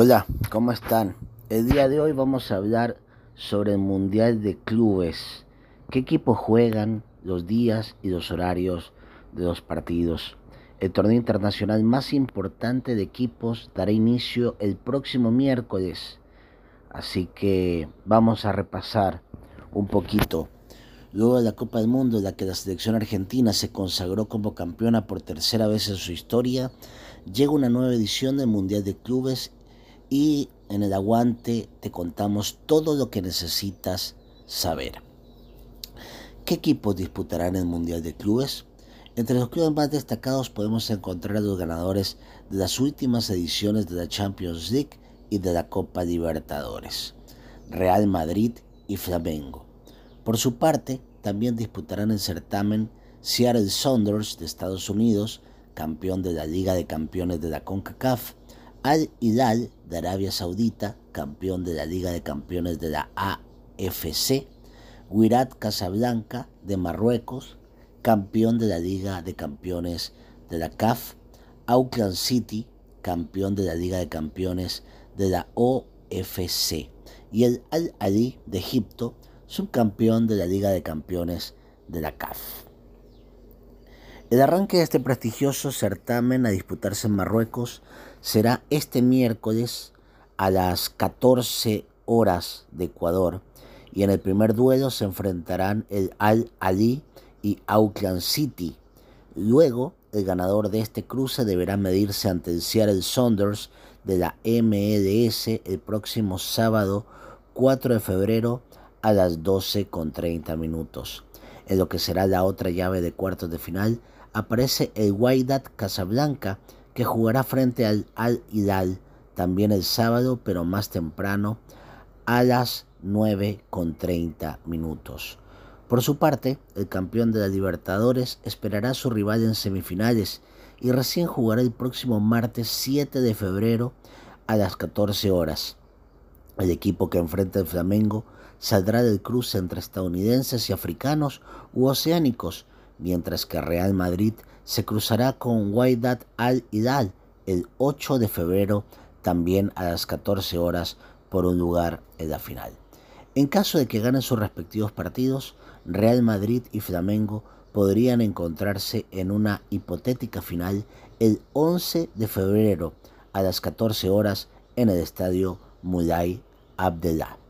Hola, ¿cómo están? El día de hoy vamos a hablar sobre el Mundial de Clubes. ¿Qué equipos juegan, los días y los horarios de los partidos? El torneo internacional más importante de equipos dará inicio el próximo miércoles. Así que vamos a repasar un poquito. Luego de la Copa del Mundo, en la que la selección argentina se consagró como campeona por tercera vez en su historia, llega una nueva edición del Mundial de Clubes y en el aguante te contamos todo lo que necesitas saber. ¿Qué equipos disputarán el Mundial de Clubes? Entre los clubes más destacados podemos encontrar a los ganadores de las últimas ediciones de la Champions League y de la Copa Libertadores, Real Madrid y Flamengo. Por su parte, también disputarán el certamen Seattle Saunders de Estados Unidos, campeón de la Liga de Campeones de la CONCACAF, Al Hilal de Arabia Saudita, campeón de la Liga de Campeones de la AFC, Wirat Casablanca de Marruecos, campeón de la Liga de Campeones de la CAF, Auckland City, campeón de la Liga de Campeones de la OFC, y el Al Ali de Egipto, subcampeón de la Liga de Campeones de la CAF. El arranque de este prestigioso certamen a disputarse en Marruecos será este miércoles a las 14 horas de Ecuador y en el primer duelo se enfrentarán el Al Ali y Auckland City. Luego, el ganador de este cruce deberá medirse ante el Seattle Saunders de la MLS el próximo sábado 4 de febrero a las 12 con 30 minutos. En lo que será la otra llave de cuartos de final, aparece el Wydad Casablanca, que jugará frente al Al Hilal también el sábado, pero más temprano, a las 9 con 30 minutos. Por su parte, el campeón de la Libertadores esperará a su rival en semifinales y recién jugará el próximo martes 7 de febrero a las 14 horas. El equipo que enfrenta el Flamengo saldrá del cruce entre estadounidenses y africanos u oceánicos, mientras que Real Madrid se cruzará con Wydad Al Hilal el 8 de febrero también a las 14 horas por un lugar en la final. En caso de que ganen sus respectivos partidos, Real Madrid y Flamengo podrían encontrarse en una hipotética final el 11 de febrero a las 14 horas en el estadio Mulay Abdellah.